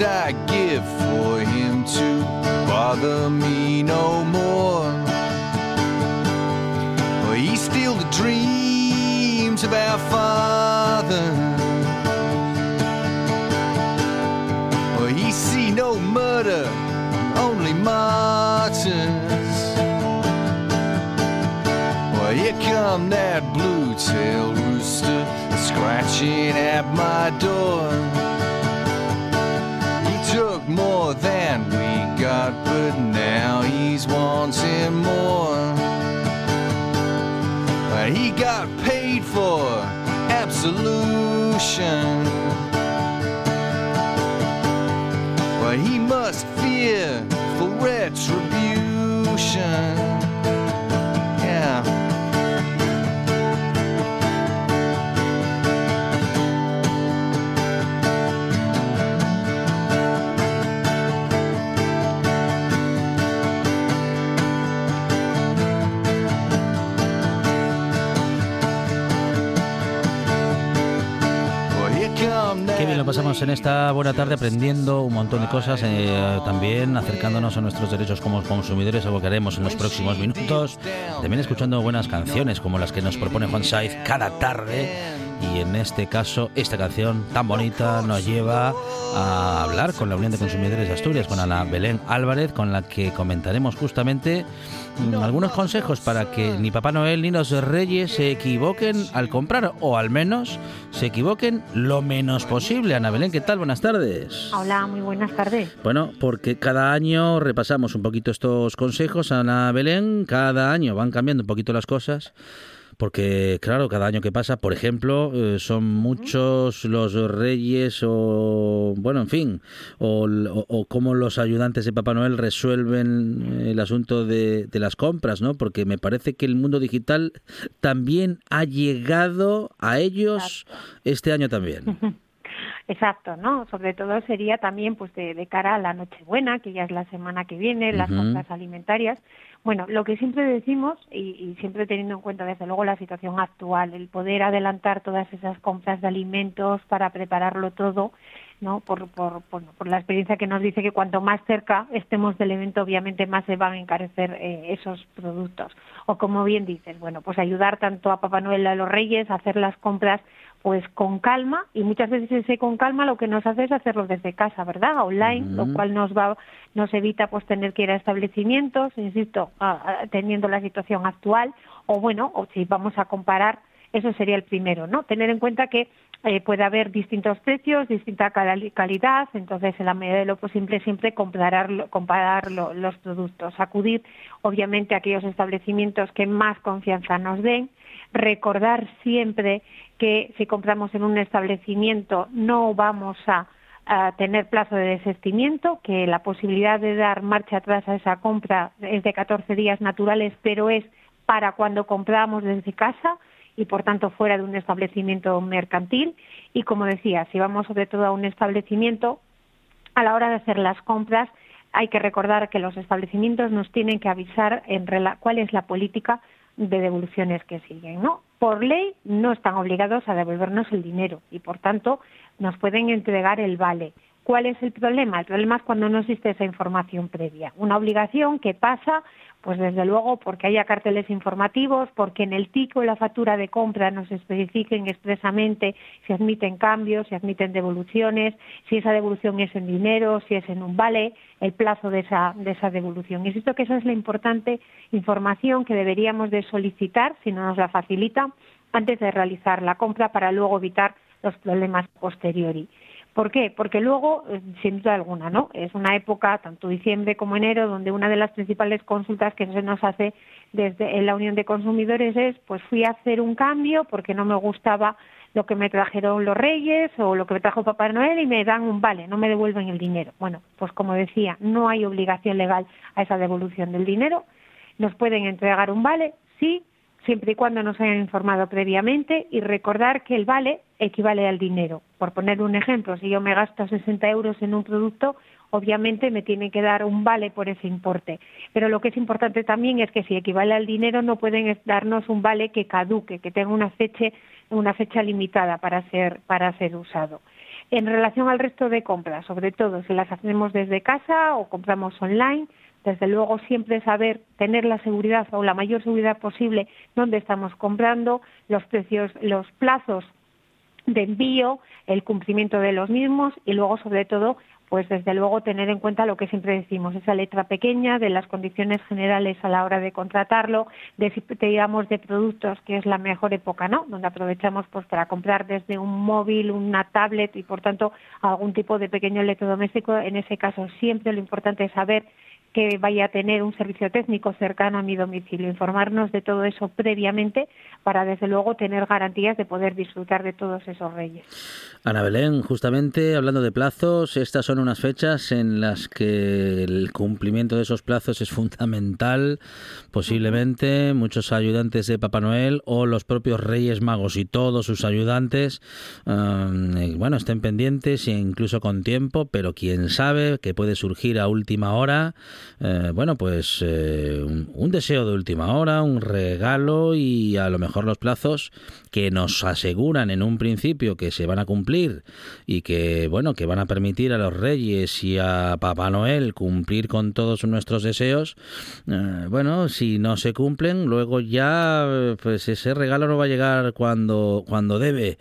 Must I give for him to bother me no more? Well, he steal the dreams of our father. Well, he see no murder, only martyrs. Well, here come that blue-tailed rooster scratching at my door. Than we got, but now he's wanting more. He got paid for absolution. Well, he must fear for retribution. Qué bien lo pasamos en esta buena tarde aprendiendo un montón de cosas, eh, también acercándonos a nuestros derechos como consumidores, algo que haremos en los próximos minutos. También escuchando buenas canciones como las que nos propone Juan Saiz cada tarde. Y en este caso, esta canción tan bonita nos lleva a hablar con la Unión de Consumidores de Asturias, con Ana Belén Álvarez, con la que comentaremos justamente algunos consejos para que ni Papá Noel ni los Reyes se equivoquen al comprar, o al menos se equivoquen lo menos posible. Ana Belén, ¿qué tal? Buenas tardes. Hola, muy buenas tardes. Bueno, porque cada año repasamos un poquito estos consejos, Ana Belén, cada año van cambiando un poquito las cosas. Porque, claro, cada año que pasa, por ejemplo, eh, son muchos los reyes o, bueno, en fin, o, o, o cómo los ayudantes de Papá Noel resuelven el asunto de, de las compras, ¿no? Porque me parece que el mundo digital también ha llegado a ellos este año también. Exacto, ¿no? Sobre todo sería también pues de, de cara a la Nochebuena, que ya es la semana que viene, las compras alimentarias. Bueno, lo que siempre decimos, y, siempre teniendo en cuenta desde luego la situación actual, el poder adelantar todas esas compras de alimentos para prepararlo todo, ¿no? Por, por, por, la experiencia que nos dice que cuanto más cerca estemos del evento, obviamente más se van a encarecer eh, esos productos. O como bien dices, bueno, pues ayudar tanto a Papá Noel a los Reyes a hacer las compras pues con calma y muchas veces ese con calma lo que nos hace es hacerlo desde casa, ¿verdad? Online, lo cual nos va nos evita pues tener que ir a establecimientos, insisto, a- a- teniendo la situación actual o bueno, o si vamos a comparar, eso sería el primero, ¿no? Tener en cuenta que eh, puede haber distintos precios, distinta cali- calidad, entonces en la medida de lo posible siempre comparar, comparar lo- los productos, acudir obviamente a aquellos establecimientos que más confianza nos den, recordar siempre que si compramos en un establecimiento no vamos a, tener plazo de desistimiento, que la posibilidad de dar marcha atrás a esa compra es de 14 días naturales, pero es para cuando compramos desde casa y por tanto fuera de un establecimiento mercantil. Y como decía, si vamos sobre todo a un establecimiento, a la hora de hacer las compras hay que recordar que los establecimientos nos tienen que avisar cuál es la política de devoluciones que siguen, ¿no? Por ley no están obligados a devolvernos el dinero y por tanto nos pueden entregar el vale. ¿Cuál es el problema? El problema es cuando no existe esa información previa. Una obligación que pasa, pues desde luego, porque haya carteles informativos, porque en el TIC o en la factura de compra nos especifiquen expresamente si admiten cambios, si admiten devoluciones, si esa devolución es en dinero, si es en un vale, el plazo de esa, de esa devolución. Insisto que esa es la importante información que deberíamos de solicitar, si no nos la facilita, antes de realizar la compra para luego evitar los problemas posteriori. ¿Por qué? Porque luego, eh, sin duda alguna, ¿no? Es una época, tanto diciembre como enero, donde una de las principales consultas que se nos hace desde la Unión de Consumidores es, pues fui a hacer un cambio porque no me gustaba lo que me trajeron los Reyes o lo que me trajo Papá Noel y me dan un vale, no me devuelven el dinero. Bueno, pues como decía, no hay obligación legal a esa devolución del dinero. Nos pueden entregar un vale, sí, siempre y cuando nos hayan informado previamente y recordar que el vale equivale al dinero. Por poner un ejemplo, si yo me gasto 60 euros en un producto, obviamente me tiene que dar un vale por ese importe. Pero lo que es importante también es que si equivale al dinero no pueden darnos un vale que caduque, que tenga una fecha, una fecha limitada para ser, para ser usado. En relación al resto de compras, sobre todo si las hacemos desde casa o compramos online, desde luego siempre saber tener la seguridad o la mayor seguridad posible dónde estamos comprando, los precios, los plazos de envío, el cumplimiento de los mismos y luego sobre todo pues desde luego tener en cuenta lo que siempre decimos, esa letra pequeña de las condiciones generales a la hora de contratarlo, de digamos de productos que es la mejor época, ¿no? Donde aprovechamos pues para comprar desde un móvil, una tablet y por tanto algún tipo de pequeño electrodoméstico, en ese caso siempre lo importante es saber que vaya a tener un servicio técnico cercano a mi domicilio, informarnos de todo eso previamente para desde luego tener garantías de poder disfrutar de todos esos reyes. Ana Belén, justamente hablando de plazos, estas son unas fechas en las que el cumplimiento de esos plazos es fundamental. Posiblemente muchos ayudantes de Papá Noel o los propios Reyes Magos y todos sus ayudantes, um, bueno, estén pendientes e incluso con tiempo, pero quién sabe que puede surgir a última hora eh, bueno, pues eh, un, deseo de última hora, un regalo y a lo mejor los plazos que nos aseguran en un principio que se van a cumplir y que, bueno, que van a permitir a los reyes y a Papá Noel cumplir con todos nuestros deseos, eh, bueno, si no se cumplen, luego ya, pues ese regalo no va a llegar cuando, cuando debe.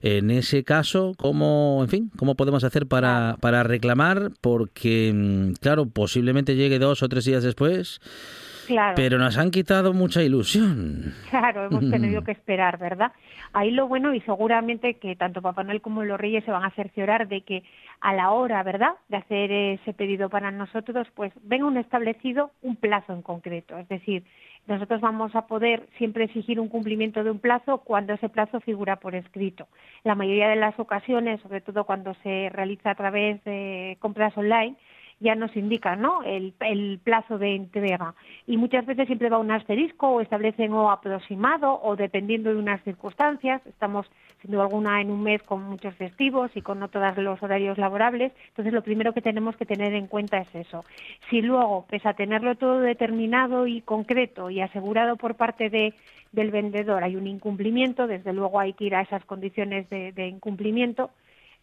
En ese caso, ¿cómo, en fin, cómo podemos hacer para, para reclamar? Porque, mm, claro, posiblemente llegue dos o tres días después. Claro. Pero nos han quitado mucha ilusión. Claro, hemos tenido que esperar, ¿verdad? Ahí lo bueno y seguramente que tanto Papá Noel como los Reyes se van a cerciorar de que a la hora, ¿verdad?, de hacer ese pedido para nosotros, pues venga un establecido un plazo en concreto. Es decir, nosotros vamos a poder siempre exigir un cumplimiento de un plazo cuando ese plazo figura por escrito. La mayoría de las ocasiones, sobre todo cuando se realiza a través de compras online, ya nos indica ¿no? el, el, plazo de entrega. Y muchas veces siempre va un asterisco o establecen o aproximado o dependiendo de unas circunstancias. Estamos, sin duda alguna, en un mes con muchos festivos y con no todos los horarios laborables. Entonces, lo primero que tenemos que tener en cuenta es eso. Si luego, pese a tenerlo todo determinado y concreto y asegurado por parte de, del vendedor, hay un incumplimiento, desde luego hay que ir a esas condiciones de incumplimiento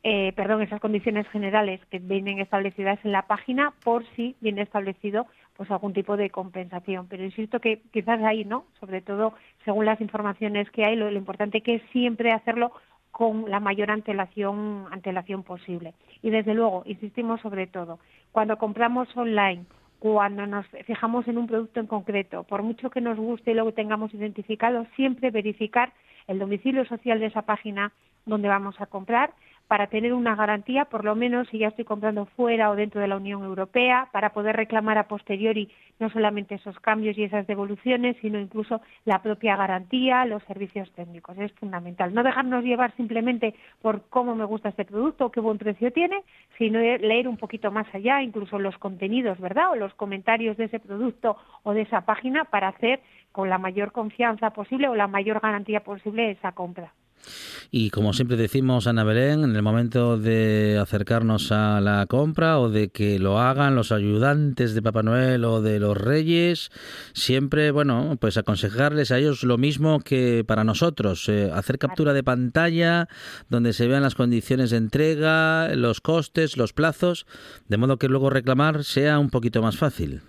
eh, perdón, esas condiciones generales que vienen establecidas en la página por si viene establecido pues algún tipo de compensación. Pero insisto que quizás ahí, ¿no? Sobre todo según las informaciones que hay, lo, importante que es siempre hacerlo con la mayor antelación, antelación posible. Y desde luego, insistimos sobre todo, cuando compramos online, cuando nos fijamos en un producto en concreto, por mucho que nos guste y lo tengamos identificado, siempre verificar el domicilio social de esa página donde vamos a comprar para tener una garantía, por lo menos si ya estoy comprando fuera o dentro de la Unión Europea, para poder reclamar a posteriori no solamente esos cambios y esas devoluciones, sino incluso la propia garantía, los servicios técnicos. Es fundamental. No dejarnos llevar simplemente por cómo me gusta este producto o qué buen precio tiene, sino leer un poquito más allá, incluso los contenidos, ¿verdad? O los comentarios de ese producto o de esa página para hacer con la mayor confianza posible o la mayor garantía posible esa compra. Y como siempre decimos, Ana Belén, en el momento de acercarnos a la compra o de que lo hagan los ayudantes de Papá Noel o de los Reyes, siempre, bueno, pues aconsejarles a ellos lo mismo que para nosotros, eh, hacer captura de pantalla donde se vean las condiciones de entrega, los costes, los plazos, de modo que luego reclamar sea un poquito más fácil.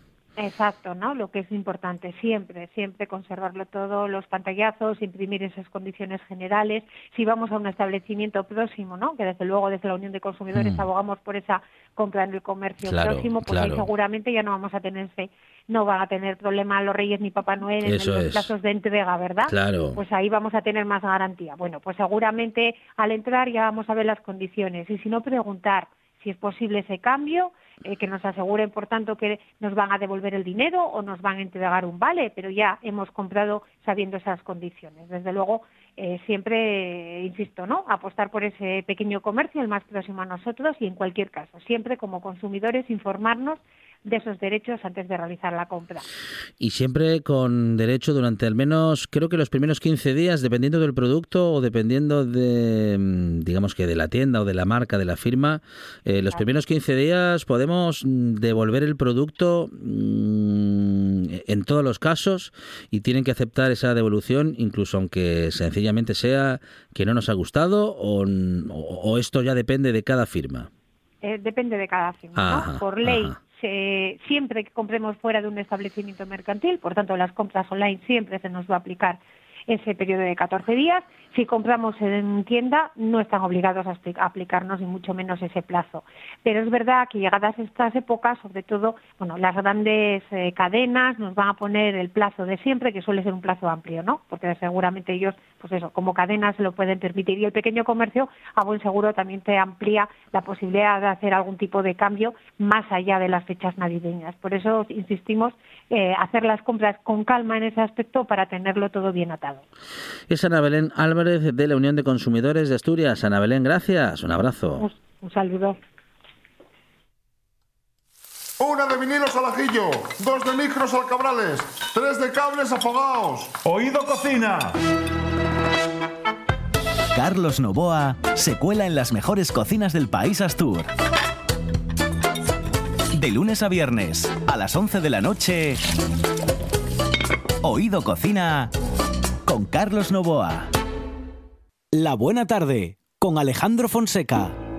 Exacto, ¿no? Lo que es importante siempre, siempre conservarlo todo, los pantallazos, imprimir esas condiciones generales. Si vamos a un establecimiento próximo, ¿no? Que desde luego desde la Unión de Consumidores Mm. abogamos por esa compra en el comercio Claro, próximo, pues ahí claro. seguramente ya no vamos a tener ese- no van a tener problema los Reyes ni Papá Noel en los es. plazos de entrega, ¿verdad? Claro. Pues ahí vamos a tener más garantía. Bueno, pues seguramente al entrar ya vamos a ver las condiciones y si no preguntar si es posible ese cambio, eh, que nos aseguren, por tanto, que nos van a devolver el dinero o nos van a entregar un vale, pero ya hemos comprado sabiendo esas condiciones. Desde luego, eh, siempre, eh, insisto, ¿no? Apostar por ese pequeño comercio, el más próximo a nosotros y en cualquier caso, siempre como consumidores informarnos de esos derechos antes de realizar la compra. Y siempre con derecho durante al menos, creo que los primeros 15 días, dependiendo del producto o dependiendo de, mm, digamos que de la tienda o de la marca, de la firma, eh, los primeros 15 días podemos mm, devolver el producto mm, en todos los casos y tienen que aceptar esa devolución, incluso aunque sencillamente sea que no nos ha gustado o, esto ya depende de cada firma. Eh, depende de cada firma. Por ley, ajá. Se- siempre que compremos fuera de un establecimiento mercantil, por tanto, las compras online siempre se nos va a aplicar ese periodo de 14 días. Si compramos en tienda, no están obligados a aplicarnos ni mucho menos ese plazo. Pero es verdad que llegadas estas épocas, sobre todo, bueno, las grandes eh, cadenas nos van a poner el plazo de siempre, que suele ser un plazo amplio, ¿no? Porque seguramente ellos, pues eso, como cadenas se lo pueden permitir. Y el pequeño comercio, a buen seguro, también te amplía la posibilidad de hacer algún tipo de cambio más allá de las fechas navideñas. Por eso insistimos, eh, hacer las compras con calma en ese aspecto para tenerlo todo bien atado. Es Ana Belén Álvarez de la Unión de Consumidores de Asturias. Ana Belén, gracias. Un abrazo. Un, un saludo. Una de vinilos al ajillo, dos de micros al cabrales, tres de cables afogados. Oído cocina. Carlos Novoa se cuela en las mejores cocinas del país Astur. De lunes a viernes, a las 11 de la noche, Oído Cocina con Carlos Novoa. La buena tarde con Alejandro Fonseca.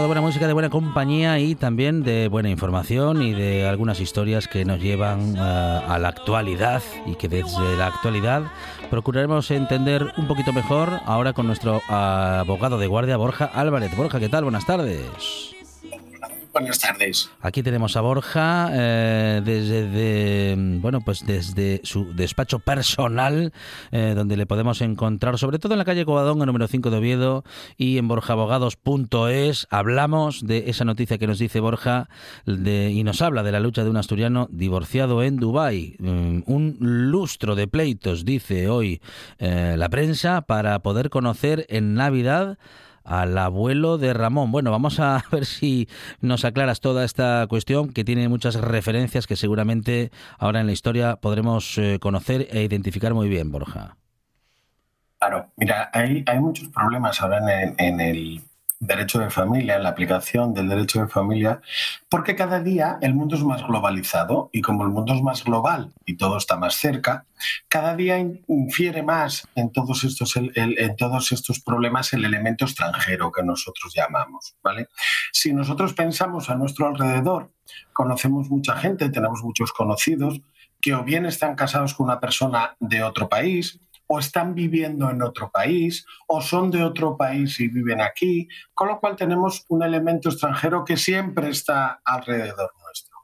De buena música, de buena compañía y también de buena información y de algunas historias que nos llevan eh, a la actualidad y que desde la actualidad procuraremos entender un poquito mejor ahora con nuestro abogado de guardia, Borja Álvarez. Borja, ¿qué tal? Buenas tardes. Buenas tardes. Aquí tenemos a Borja eh, desde de- bueno pues desde su despacho personal eh, donde le podemos encontrar sobre todo en la calle Covadonga número 5 de Oviedo y en borjabogados.es hablamos de esa noticia que nos dice Borja de, y nos habla de la lucha de un asturiano divorciado en Dubái Mm, un lustro de pleitos dice hoy eh, la prensa para poder conocer en Navidad al abuelo de Ramón. Bueno, vamos a ver si nos aclaras toda esta cuestión que tiene muchas referencias que seguramente ahora en la historia podremos eh, conocer e identificar muy bien, Borja. Claro, mira, hay, hay muchos problemas ahora en el, en el derecho de familia, la aplicación del derecho de familia, porque cada día el mundo es más globalizado y como el mundo es más global y todo está más cerca, cada día infiere más en todos estos, en todos estos problemas el elemento extranjero que nosotros llamamos. ¿vale? Si nosotros pensamos a nuestro alrededor, conocemos mucha gente, tenemos muchos conocidos que o bien están casados con una persona de otro país, o están viviendo en otro país, o son de otro país y viven aquí, con lo cual tenemos un elemento extranjero que siempre está alrededor nuestro.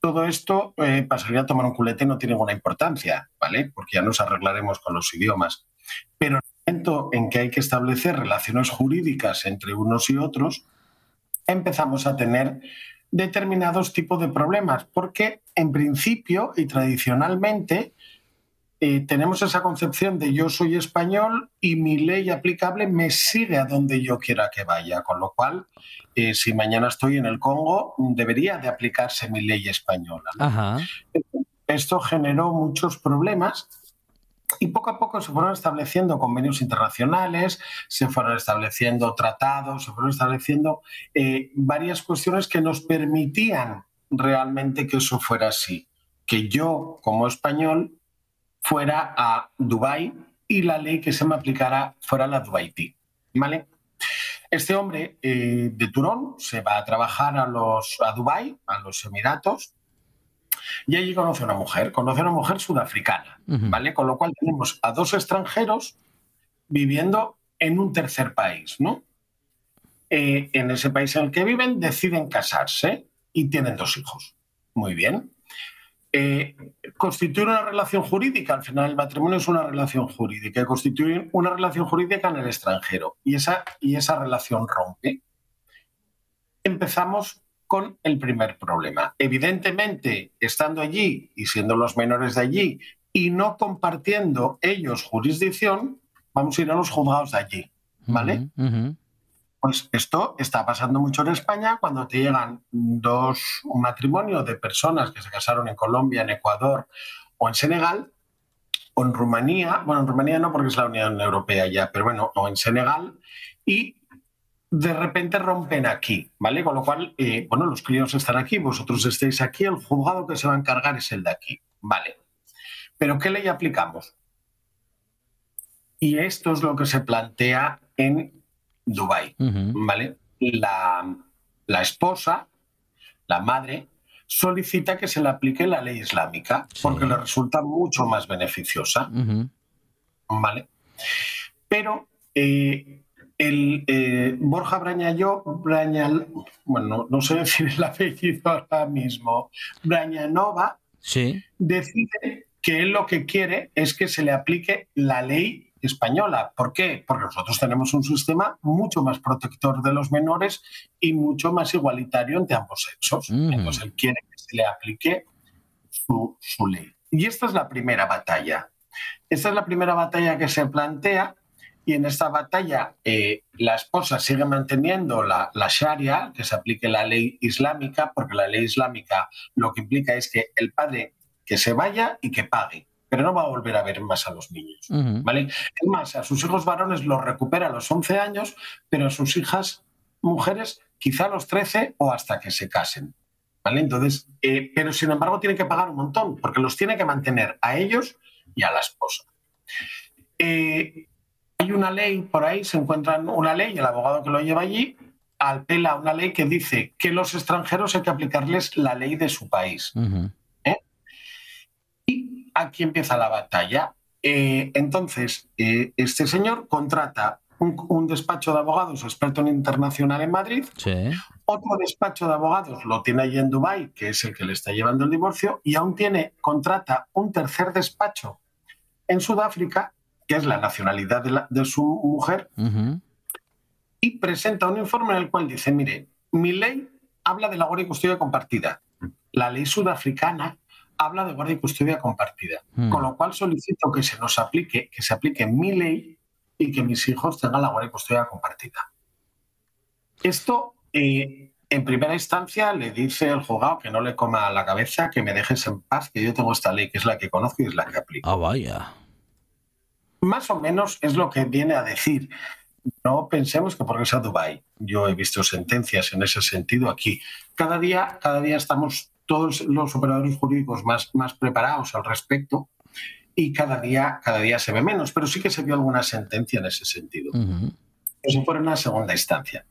Todo esto eh, pasaría a tomar un culete no tiene ninguna importancia, ¿vale? Porque ya nos arreglaremos con los idiomas. Pero en el momento en que hay que establecer relaciones jurídicas entre unos y otros, empezamos a tener determinados tipos de problemas, porque en principio y tradicionalmente eh, tenemos esa concepción de yo soy español y mi ley aplicable me sigue a donde yo quiera que vaya, con lo cual, eh, si mañana estoy en el Congo, debería de aplicarse mi ley española. ¿no? Ajá. Esto generó muchos problemas y poco a poco se fueron estableciendo convenios internacionales, se fueron estableciendo tratados, se fueron estableciendo eh, varias cuestiones que nos permitían realmente que eso fuera así. Que yo, como español, fuera a Dubái y la ley que se me aplicara fuera la Dubaití. ¿Vale? Este hombre eh, de Turón se va a trabajar a, los, a Dubái, a los Emiratos, y allí conoce a una mujer, conoce a una mujer sudafricana. ¿vale? Con lo cual tenemos a dos extranjeros viviendo en un tercer país, ¿no? Eh, en ese país en el que viven deciden casarse y tienen dos hijos. Muy bien. Eh, constituir una relación jurídica, al final el matrimonio es una relación jurídica, constituir una relación jurídica en el extranjero y esa, y esa relación rompe. Empezamos con el primer problema. Evidentemente, estando allí y siendo los menores de allí y no compartiendo ellos jurisdicción, vamos a ir a los juzgados de allí. ¿Vale? Pues esto está pasando mucho en España cuando te llegan dos, un matrimonio de personas que se casaron en Colombia, en Ecuador o en Senegal, o en Rumanía, bueno, en Rumanía no porque es la Unión Europea ya, pero bueno, o en Senegal, y de repente rompen aquí, ¿vale? Con lo cual, eh, bueno, los críos están aquí, vosotros estáis aquí, el juzgado que se va a encargar es el de aquí, ¿vale? Pero ¿qué ley aplicamos? Y esto es lo que se plantea en Dubái. ¿vale? La, la esposa, la madre, solicita que se le aplique la ley islámica Sí. porque le resulta mucho más beneficiosa. ¿vale? Pero eh, el eh, Borja Brañaló, Brañal, bueno, no, no sé decir el apellido ahora mismo, Brañanova, Sí. decide que él lo que quiere es que se le aplique la ley española. ¿Por qué? Porque nosotros tenemos un sistema mucho más protector de los menores y mucho más igualitario entre ambos sexos. Entonces él quiere que se le aplique su, su ley. Y esta es la primera batalla. Esta es la primera batalla que se plantea y en esta batalla eh, la esposa sigue manteniendo la, la Sharia, que se aplique la ley islámica, porque la ley islámica lo que implica es que el padre que se vaya y que pague, pero no va a volver a ver más a los niños. ¿vale? Es más, a sus hijos varones los recupera a los 11 años, pero a sus hijas mujeres quizá a los 13 o hasta que se casen. ¿vale? Entonces, eh, pero sin embargo tiene que pagar un montón, porque los tiene que mantener a ellos y a la esposa. Eh, hay una ley por ahí, se encuentra una ley, el abogado que lo lleva allí apela a una ley que dice que los extranjeros hay que aplicarles la ley de su país. Aquí empieza la batalla. Eh, entonces, eh, este señor contrata un, un despacho de abogados experto en internacional en Madrid, Sí. otro despacho de abogados lo tiene allí en Dubái, que es el que le está llevando el divorcio, y aún tiene, contrata un tercer despacho en Sudáfrica, que es la nacionalidad de, la- de su mujer, y presenta un informe en el cual dice, mire, mi ley habla de la guardia y custodia compartida. La ley sudafricana habla de guardia y custodia compartida. Mm. Con lo cual solicito que se nos aplique, que se aplique mi ley y que mis hijos tengan la guardia y custodia compartida. Esto, eh, en primera instancia, le dice el juzgado que no le coma la cabeza, que me dejes en paz, que yo tengo esta ley, que es la que conozco y es la que aplico Ah, vaya. más o menos es lo que viene a decir. no pensemos que porque sea Dubái. Yo he visto sentencias en ese sentido aquí. Cada día, cada día estamos todos los operadores jurídicos más, más preparados al respecto y cada día, cada día se ve menos, pero sí que se vio alguna sentencia en ese sentido. Eso fue en una segunda instancia.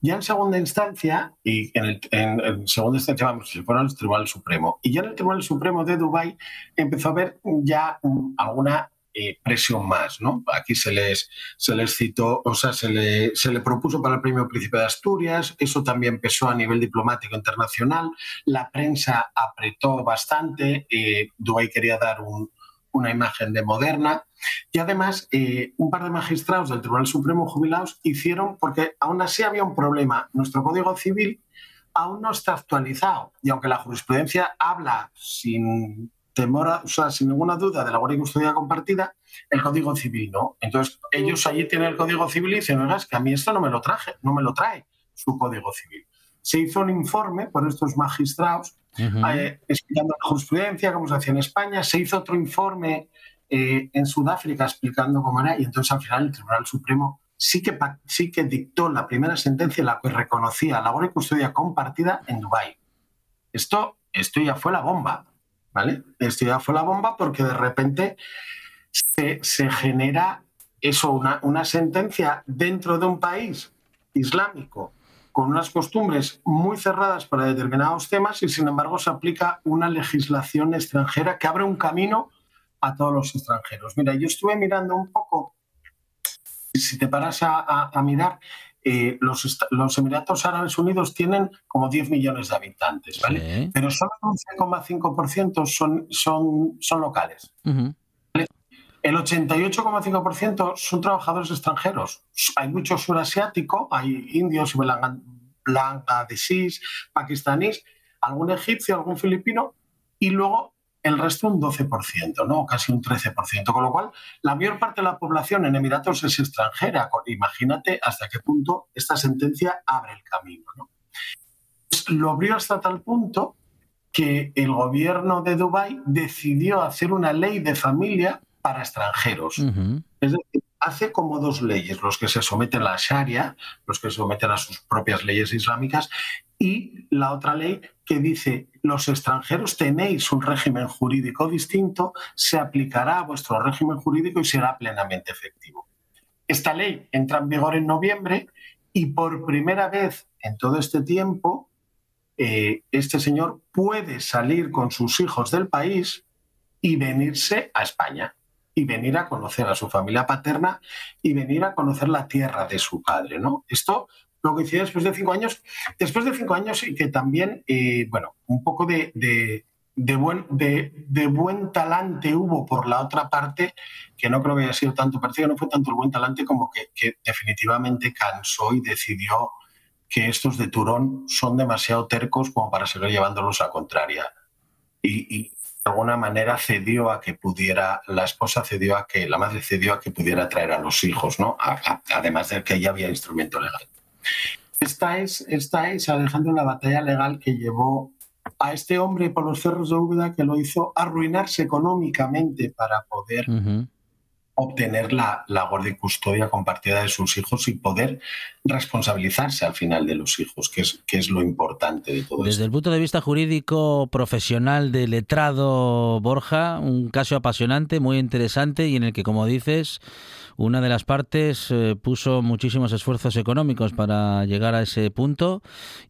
Ya en segunda instancia, y en, el, en, en segunda instancia, vamos, se fueron al Tribunal Supremo. Y ya en el Tribunal Supremo de Dubái empezó a haber ya alguna eh, más, ¿no? Aquí se les, se les citó, o sea, se le, se le propuso para el Premio Príncipe de Asturias, eso también pesó a nivel diplomático internacional, la prensa apretó bastante, eh, Dubái quería dar un, una imagen de moderna. Y además, eh, un par de magistrados del Tribunal Supremo jubilados hicieron, porque aún así había un problema, nuestro Código Civil aún no está actualizado. Y aunque la jurisprudencia habla sin temor, a, o sea, sin ninguna duda de la guardia y custodia compartida, el Código Civil no. Entonces, ellos allí tienen el Código Civil y dicen, oiga, es que a mí esto no me lo traje, no me lo trae su Código Civil. Se hizo un informe por estos magistrados eh, explicando la jurisprudencia, cómo se hacía en España. Se hizo otro informe eh, en Sudáfrica explicando cómo era y entonces al final el Tribunal Supremo sí que, sí que dictó la primera sentencia en la que reconocía la guardia y custodia compartida en Dubái. Esto, esto ya fue la bomba, ¿vale? Esto ya fue la bomba porque de repente se, genera eso, una, sentencia dentro de un país islámico con unas costumbres muy cerradas para determinados temas y sin embargo se aplica una legislación extranjera que abre un camino a todos los extranjeros. Mira, yo estuve mirando un poco, si te paras a mirar, eh, los, los Emiratos Árabes Unidos tienen como 10 millones de habitantes, ¿vale? Sí. Pero solo un 11,5% son, son, son locales. Ujú. El 88,5% son trabajadores extranjeros. Hay mucho surasiático, hay indios, bangladesís, pakistaníes, algún egipcio, algún filipino, y luego el resto un 12%, ¿no? casi un 13%. Con lo cual, la mayor parte de la población en Emiratos es extranjera. Imagínate hasta qué punto esta sentencia abre el camino. ¿no? Pues Lo abrió hasta tal punto que el gobierno de Dubái decidió hacer una ley de familia para extranjeros. Es decir, hace como dos leyes, los que se someten a la Sharia, los que se someten a sus propias leyes islámicas, y la otra ley que dice, los extranjeros tenéis un régimen jurídico distinto, se aplicará a vuestro régimen jurídico y será plenamente efectivo. Esta ley entra en vigor en noviembre y por primera vez en todo este tiempo, eh, este señor puede salir con sus hijos del país y venirse a España y venir a conocer a su familia paterna y venir a conocer la tierra de su padre, ¿no? Esto que hicieron después de cinco años, después de cinco años y que también, eh, bueno, un poco de, buen, de, talante hubo por la otra parte, que no creo que haya sido tanto, parece que no fue tanto el buen talante como que, definitivamente cansó y decidió que estos de Turón son demasiado tercos como para seguir llevándolos a contraria. Y, de alguna manera cedió a que pudiera, la esposa cedió a que, la madre cedió a que pudiera traer a los hijos, ¿no? Además de que ya había instrumento legal. Esta es, esta es, Alejandro, la batalla legal que llevó a este hombre por los cerros de Úbeda que lo hizo arruinarse económicamente para poder obtener la, la custodia compartida de sus hijos y poder responsabilizarse al final de los hijos, que es, que es lo importante de todo Desde esto. el punto de vista jurídico profesional de letrado Borja, un caso apasionante, muy interesante y en el que, como dices, una de las partes eh, puso muchísimos esfuerzos económicos para llegar a ese punto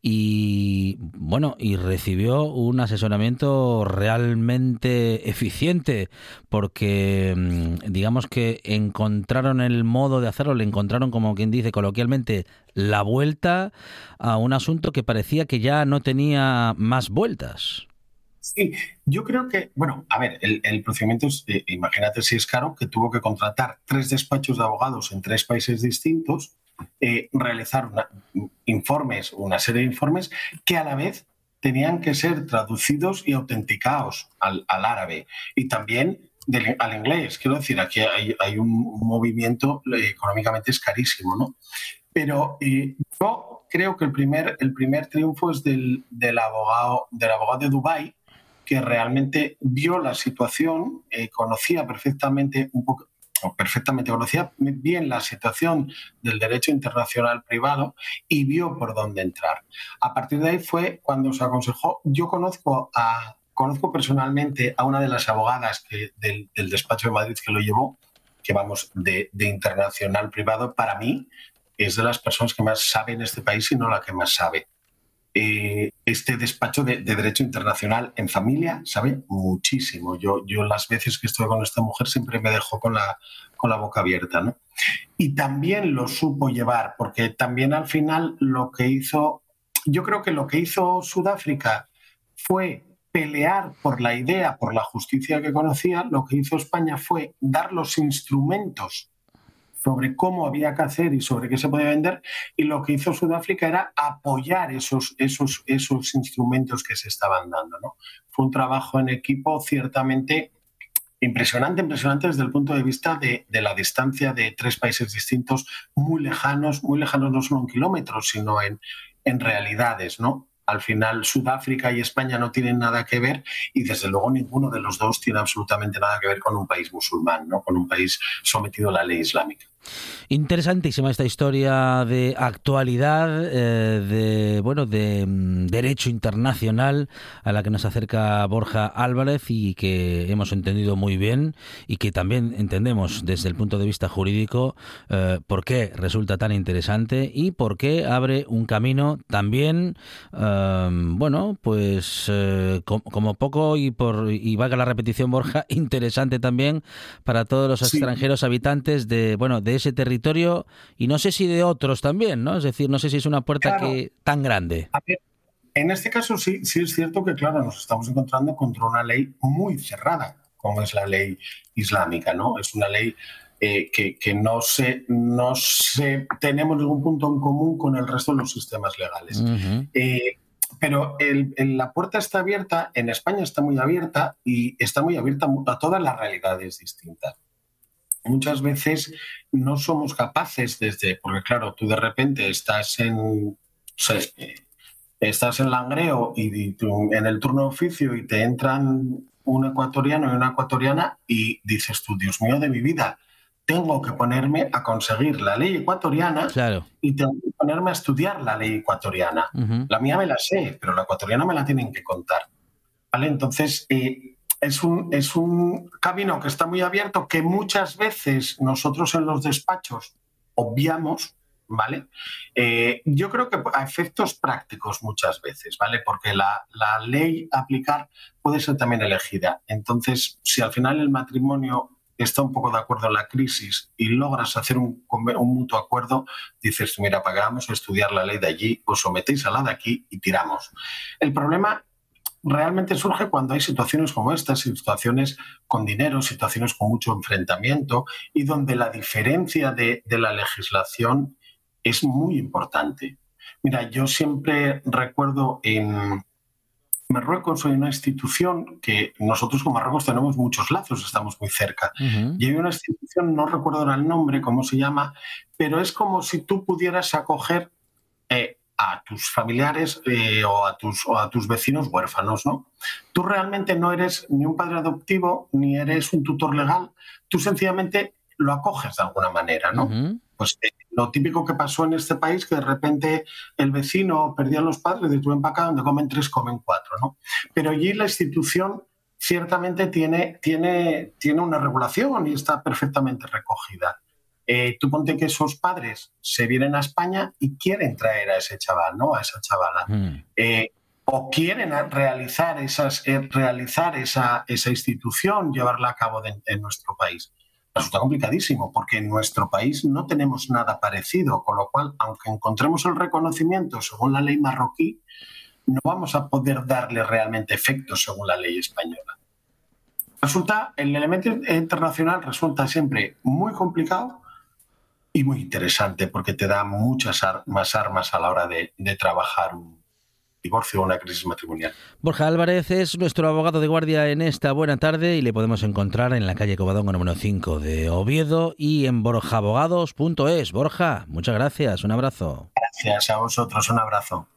y bueno, y recibió un asesoramiento realmente eficiente porque mm, digamos que encontraron el modo de hacerlo, le encontraron como quien dice coloquialmente la vuelta a un asunto que parecía que ya no tenía más vueltas. Sí, yo creo que, bueno, a ver, el, el procedimiento es, eh, imagínate si es caro, que tuvo que contratar tres despachos de abogados en tres países distintos, eh, realizar una- informes, una serie de informes que a la vez tenían que ser traducidos y autenticados al, al árabe y también del- al inglés. Quiero decir, aquí hay, un, movimiento eh, económicamente es carísimo, ¿no? Pero yo creo que el primer, el primer triunfo es del, del abogado, del abogado de Dubái, que realmente vio la situación, eh, conocía perfectamente un poco, perfectamente conocía bien la situación del derecho internacional privado y vio por dónde entrar. A partir de ahí fue cuando se aconsejó, yo conozco a, conozco personalmente a una de las abogadas del despacho de Madrid que lo llevó, que vamos, de, de internacional privado, para mí es de las personas que más sabe en este país y no la que más sabe. Eh, este despacho de, de, Derecho Internacional en familia sabe muchísimo. Yo, yo las veces que estuve con esta mujer siempre me dejó con la, con la boca abierta. ¿no? Y también lo supo llevar, porque también al final lo que hizo, yo creo que lo que hizo Sudáfrica fue pelear por la idea, por la justicia que conocía, lo que hizo España fue dar los instrumentos sobre cómo había que hacer y sobre qué se podía vender, y lo que hizo Sudáfrica era apoyar esos, esos, esos instrumentos que se estaban dando. ¿no? Fue un trabajo en equipo ciertamente impresionante, impresionante desde el punto de vista de, de, la distancia de tres países distintos, muy lejanos, muy lejanos no solo en kilómetros, sino en, en realidades, ¿no? Al final Sudáfrica y España no tienen nada que ver y desde luego ninguno de los dos tiene absolutamente nada que ver con un país musulmán, ¿no? con un país sometido a la ley islámica. Interesantísima esta historia de actualidad, eh, de bueno, de mm, derecho internacional a la que nos acerca Borja Álvarez y que hemos entendido muy bien y que también entendemos desde el punto de vista jurídico eh, por qué resulta tan interesante y por qué abre un camino también, eh, bueno, pues com como poco y por y valga la repetición Borja, interesante también para todos los Sí. extranjeros habitantes de bueno de ese territorio y no sé si de otros también, ¿no? Es decir, no sé si es una puerta Claro. que tan grande. A ver, en este caso sí, sí es cierto que, claro, nos estamos encontrando contra una ley muy cerrada, como es la ley islámica, ¿no? Es una ley eh, que, que no, se, no se tenemos ningún punto en común con el resto de los sistemas legales. Eh, pero el- el- la puerta está abierta, en España está muy abierta y está muy abierta a todas las realidades distintas. Muchas veces no somos capaces desde, porque claro, tú de repente estás en, estás en Langreo y, tú en el turno de oficio y te entran un ecuatoriano y una ecuatoriana y dices tú, Dios mío de mi vida, tengo que ponerme a conseguir la ley ecuatoriana Claro. y tengo que ponerme a estudiar la ley ecuatoriana. La mía me la sé, pero la ecuatoriana me la tienen que contar. ¿Vale? Entonces, eh, es, un, es un camino que está muy abierto que muchas veces nosotros en los despachos obviamos, ¿vale? Eh, yo creo que a efectos prácticos muchas veces, ¿vale? Porque la, la ley a aplicar puede ser también elegida. Entonces, si al final el matrimonio está un poco de acuerdo en la crisis y logras hacer un, un mutuo acuerdo, dices, mira, pagamos a estudiar la ley de allí, os sometéis a la de aquí y tiramos. El problema realmente surge cuando hay situaciones como estas, situaciones con dinero, situaciones con mucho enfrentamiento y donde la diferencia de, de la legislación es muy importante. Mira, yo siempre recuerdo en Marruecos hay una institución que nosotros con Marruecos tenemos muchos lazos, estamos muy cerca. Y hay una institución, no recuerdo ahora el nombre, cómo se llama, pero es como si tú pudieras acoger eh, a tus familiares eh, o, a tus, o a tus vecinos huérfanos, ¿no? Tú realmente no eres ni un padre adoptivo ni eres un tutor legal, tú sencillamente lo acoges de alguna manera, ¿no? Pues eh, lo típico que pasó en este país, que de repente el vecino perdía a los padres, de para acá, donde comen tres, comen cuatro, ¿no? Pero allí la institución ciertamente tiene, tiene, tiene una regulación y está perfectamente recogida. Eh, tú ponte que esos padres se vienen a España y quieren traer a ese chaval, ¿no? A esa chavala. Ujú. Eh, o quieren realizar, esas, eh, realizar esa, esa institución, llevarla a cabo de- en nuestro país. Resulta complicadísimo porque en nuestro país no tenemos nada parecido, con lo cual, aunque encontremos el reconocimiento según la ley marroquí, no vamos a poder darle realmente efecto según la ley española. Resulta, el elemento internacional resulta siempre muy complicado y muy interesante porque te da muchas ar- más armas a la hora de, de trabajar un divorcio o una crisis matrimonial. Borja Álvarez es nuestro abogado de guardia en esta buena tarde y le podemos encontrar en la calle Covadonga número 5 de Oviedo y en borjaabogados.es. Borja, muchas gracias, un abrazo. Gracias a vosotros, un abrazo.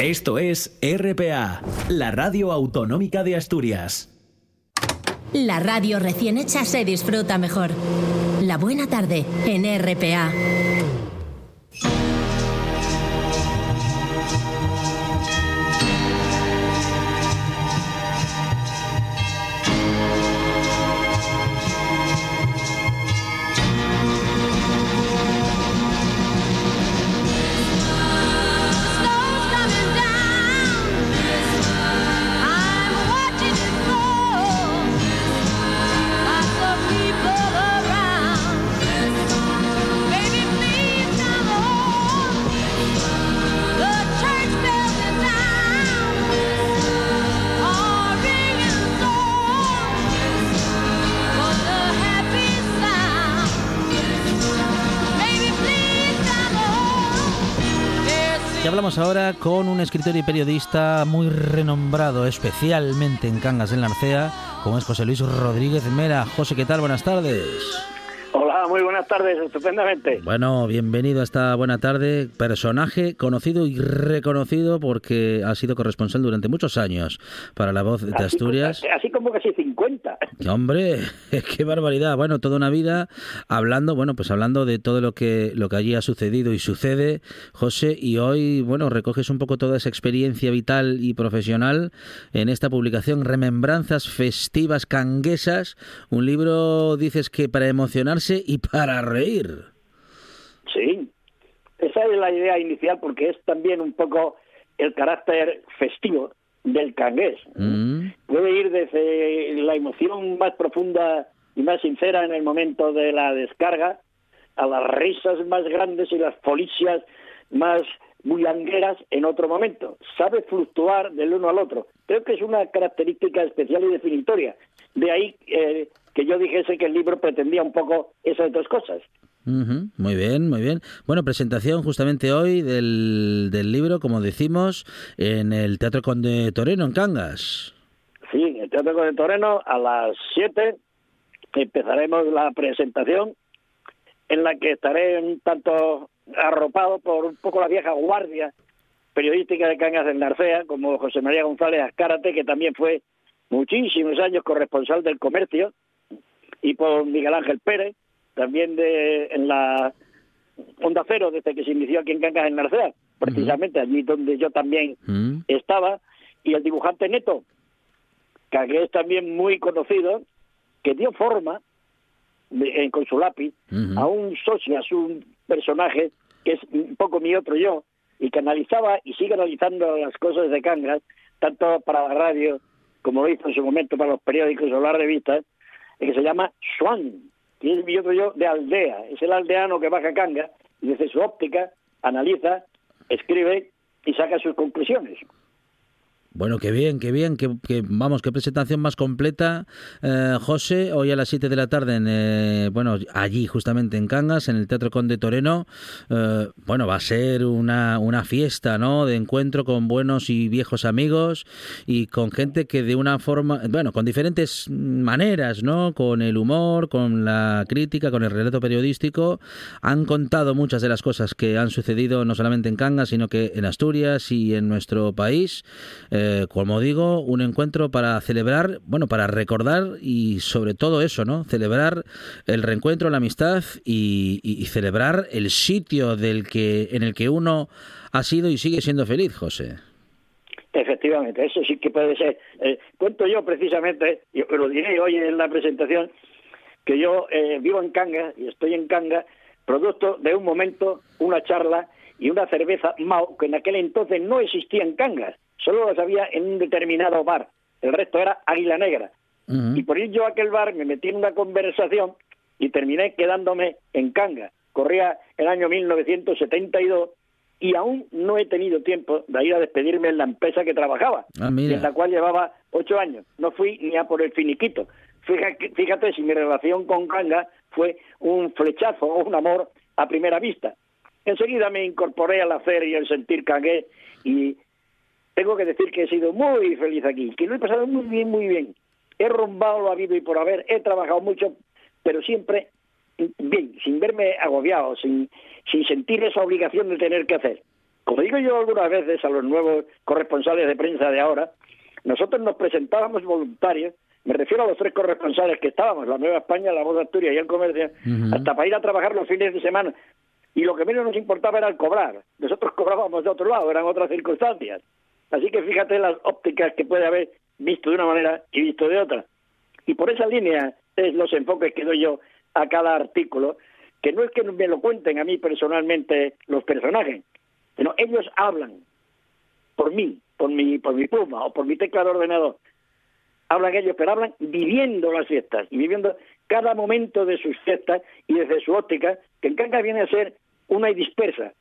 Esto es RPA, la radio autonómica de Asturias. La radio recién hecha se disfruta mejor. La buena tarde en RPA. Hablamos ahora con un escritor y periodista muy renombrado, especialmente en Cangas del Narcea, como es José Luis Rodríguez Mera. José, ¿qué tal? Buenas tardes. Hola, muy buenas tardes, estupendamente. Bueno, bienvenido a esta buena tarde. Personaje conocido y reconocido porque ha sido corresponsal durante muchos años para La Voz de Así- Asturias. Así, como casi 50. ¡Qué hombre! ¡Qué barbaridad! Bueno, toda una vida hablando, bueno, pues hablando de todo lo que, lo que allí ha sucedido y sucede, José, y hoy, bueno, recoges un poco toda esa experiencia vital y profesional en esta publicación Remembranzas Festivas Canguesas, un libro, dices que para emocionarse y para reír. Sí, esa es la idea inicial porque es también un poco el carácter festivo del cangués. Mm, Puede ir desde la emoción más profunda y más sincera en el momento de la descarga a las risas más grandes y las policias más bullangueras en otro momento. Sabe fluctuar del uno al otro. Creo que es una característica especial y definitoria. De ahí eh, que yo dijese que el libro pretendía un poco esas dos cosas. muy bien, muy bien. Bueno, presentación justamente hoy del, del libro, como decimos, en el Teatro Conde Toreno, en Cangas. Sí, en el Teatro de Toreno a las 7 empezaremos la presentación en la que estaré un tanto arropado por un poco la vieja guardia periodística de Cangas del Narcea, como José María González Azcárate, que también fue muchísimos años corresponsal del comercio, y por Miguel Ángel Pérez, también de en la Onda Cero, desde que se inició aquí en Cangas del Narcea, precisamente allí donde yo también Mm, estaba, y el dibujante Neto, que es también muy conocido, que dio forma de- con su lápiz a un socio, a un personaje que es un poco mi otro yo, y que analizaba y sigue analizando las cosas de Cangas, tanto para la radio como lo hizo en su momento para los periódicos o las revistas, que se llama Swan, que es mi otro yo de aldea, es el aldeano que baja a Cangas y desde su óptica analiza, escribe y saca sus conclusiones. Bueno, qué bien, qué bien, que, que- vamos, qué presentación más completa, eh, José, hoy a las 7 de la tarde, en, eh, bueno, allí justamente en Cangas, en el Teatro Conde Toreno, eh, bueno, va a ser una, una fiesta, ¿no?, de encuentro con buenos y viejos amigos y con gente que de una forma, bueno, con diferentes maneras, ¿no?, con el humor, con la crítica, con el relato periodístico, han contado muchas de las cosas que han sucedido no solamente en Cangas, sino que en Asturias y en nuestro país. Eh, como digo, un encuentro para celebrar, bueno, para recordar y sobre todo eso, ¿no? Celebrar el reencuentro, la amistad y, y- celebrar el sitio del que en el que uno ha sido y sigue siendo feliz, José. Efectivamente, eso sí que puede ser. Eh, cuento yo precisamente, y lo diré hoy en la presentación, que yo eh, vivo en Cangas y estoy en Cangas, producto de un momento, una charla y una cerveza Mao, que en aquel entonces no existía en Cangas, solo las había en un determinado bar, el resto era Águila Negra. Y por ir yo a aquel bar me metí en una conversación y terminé quedándome en Cangas. Corría el año 1972 y aún no he tenido tiempo de ir a despedirme en la empresa que trabajaba, Ah, en la cual llevaba ocho años. No fui ni a por el finiquito. Fíjate, fíjate si mi relación con Cangas fue un flechazo o un amor a primera vista. Enseguida me incorporé al hacer y al sentir cangué y tengo que decir que he sido muy feliz aquí, que lo he pasado muy bien, muy bien. He rombado lo habido y por haber, he trabajado mucho, pero siempre bien, sin verme agobiado, sin, sin sentir esa obligación de tener que hacer. Como digo yo algunas veces a los nuevos corresponsales de prensa de ahora, nosotros nos presentábamos voluntarios me refiero a los tres corresponsales que estábamos, la Nueva España, la Voz de Asturias y el Comercio, hasta para ir a trabajar los fines de semana. Y lo que menos nos importaba era el cobrar. Nosotros cobrábamos de otro lado, eran otras circunstancias. Así que fíjate las ópticas que puede haber visto de una manera y visto de otra. Y por esa línea es los enfoques que doy yo a cada artículo, que no es que me lo cuenten a mí personalmente los personajes, sino ellos hablan por mí, por mi, por mi pluma o por mi tecla de ordenador. Hablan ellos, pero hablan viviendo las fiestas y viviendo cada momento de sus fiestas y desde su óptica, que en Cangas viene a ser una y dispersa.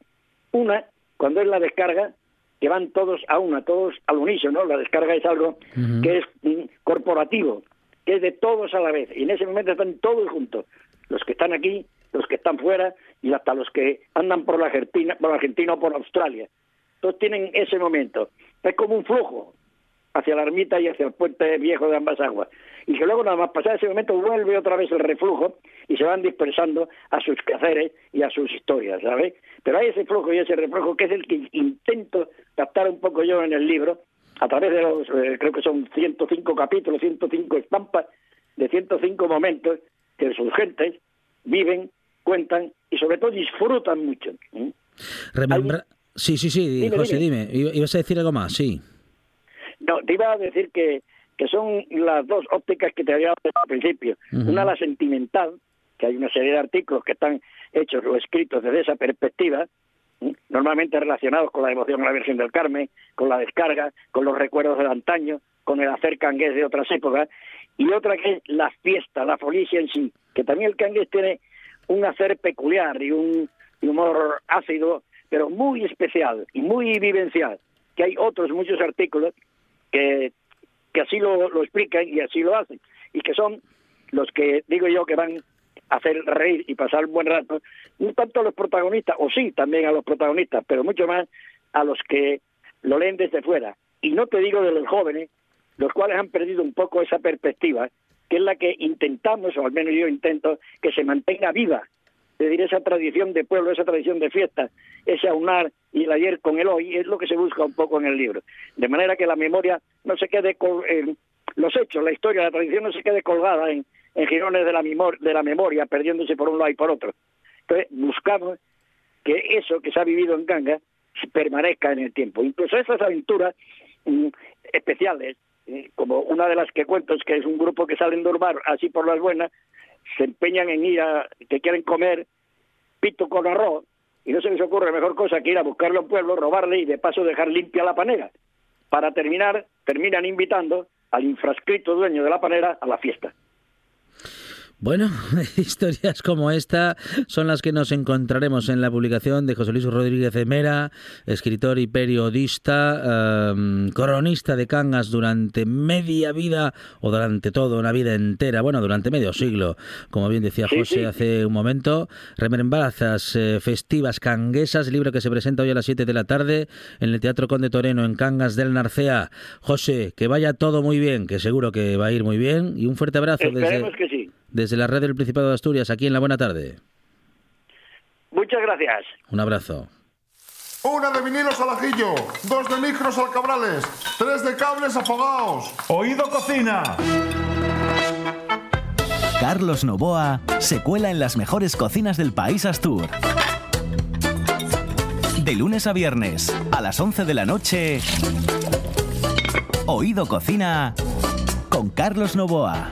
Una, cuando es la descarga, que van todos a una, todos al unísono, la descarga es algo que es mm, corporativo, que es de todos a la vez, y en ese momento están todos juntos, los que están aquí, los que están fuera y hasta los que andan por la Argentina, por la Argentina o por Australia. Todos tienen ese momento. Es como un flujo hacia la ermita y hacia el puente viejo de ambas aguas. Y que luego nada más pasar ese momento vuelve otra vez el reflujo y se van dispersando a sus quehaceres y a sus historias, ¿sabes? Pero hay ese flujo y ese reflujo que es el que intento captar un poco yo en el libro a través de los, eh, creo que son 105 capítulos, 105 estampas de 105 momentos que sus gentes viven, cuentan y sobre todo disfrutan mucho. ¿eh? Remembra- Sí, sí, sí, Dime, José, dime. dime. Iba- ¿Ibas a decir algo más? Sí. No, te iba a decir que, que son las dos ópticas que te había dado al principio. Una la sentimental, que hay una serie de artículos que están hechos o escritos desde esa perspectiva, normalmente relacionados con la devoción a la Virgen del Carmen, con la descarga, con los recuerdos del antaño, con el hacer cangués de otras épocas, y otra que es la fiesta, la folicia en sí, que también el cangués tiene un hacer peculiar y un humor ácido, pero muy especial y muy vivencial, que hay otros muchos artículos que, que así lo, lo explican y así lo hacen, y que son los que digo yo que van a hacer reír y pasar un buen rato, no tanto a los protagonistas, o sí, también a los protagonistas, pero mucho más a los que lo leen desde fuera. Y no te digo de los jóvenes, los cuales han perdido un poco esa perspectiva, que es la que intentamos, o al menos yo intento, que se mantenga viva. Es decir, esa tradición de pueblo, esa tradición de fiesta, ese aunar y el ayer con el hoy, es lo que se busca un poco en el libro. De manera que la memoria no se quede con los hechos, la historia, la tradición no se quede colgada en, en jirones de la, de la memoria, perdiéndose por un lado y por otro. Entonces, buscamos que eso que se ha vivido en Ganga permanezca en el tiempo. Incluso esas aventuras mm, especiales, eh, como una de las que cuento, es que es un grupo que salen de Urbar así por las buenas, se empeñan en ir a, que quieren comer pito con arroz, y no se les ocurre mejor cosa que ir a buscarle a un pueblo, robarle y de paso dejar limpia la panera. Para terminar, terminan invitando al infrascrito dueño de la panera a la fiesta. Bueno, historias como esta son las que nos encontraremos en la publicación de José Luis Rodríguez de Mera, escritor y periodista, em, cronista de Cangas durante media vida o durante toda una vida entera, bueno, durante medio siglo, como bien decía Sí, José sí. hace un momento. Remembranzas eh, festivas canguesas, libro que se presenta hoy a las 7 de la tarde en el Teatro Conde Toreno en Cangas del Narcea. José, que vaya todo muy bien, que seguro que va a ir muy bien y un fuerte abrazo desde Esperemos que sí. Desde la red del Principado de Asturias, aquí en la Buena Tarde. Muchas gracias. Un abrazo. Una de vinilos al ajillo, dos de micros al cabrales, tres de cables afogados. Oído Cocina. Carlos Novoa se cuela en las mejores cocinas del país Astur. De lunes a viernes, a las 11 de la noche, Oído Cocina con Carlos Novoa.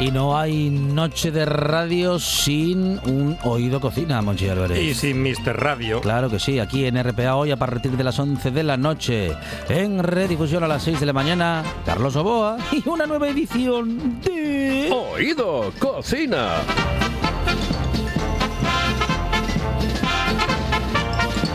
Y no hay noche de radio sin un oído cocina, Monchi Álvarez. Y sin Mr. Radio. Claro que sí, aquí en RPA hoy a partir de las 11 de la noche, en redifusión a las 6 de la mañana, Carlos Oboa y una nueva edición de... Oído Cocina.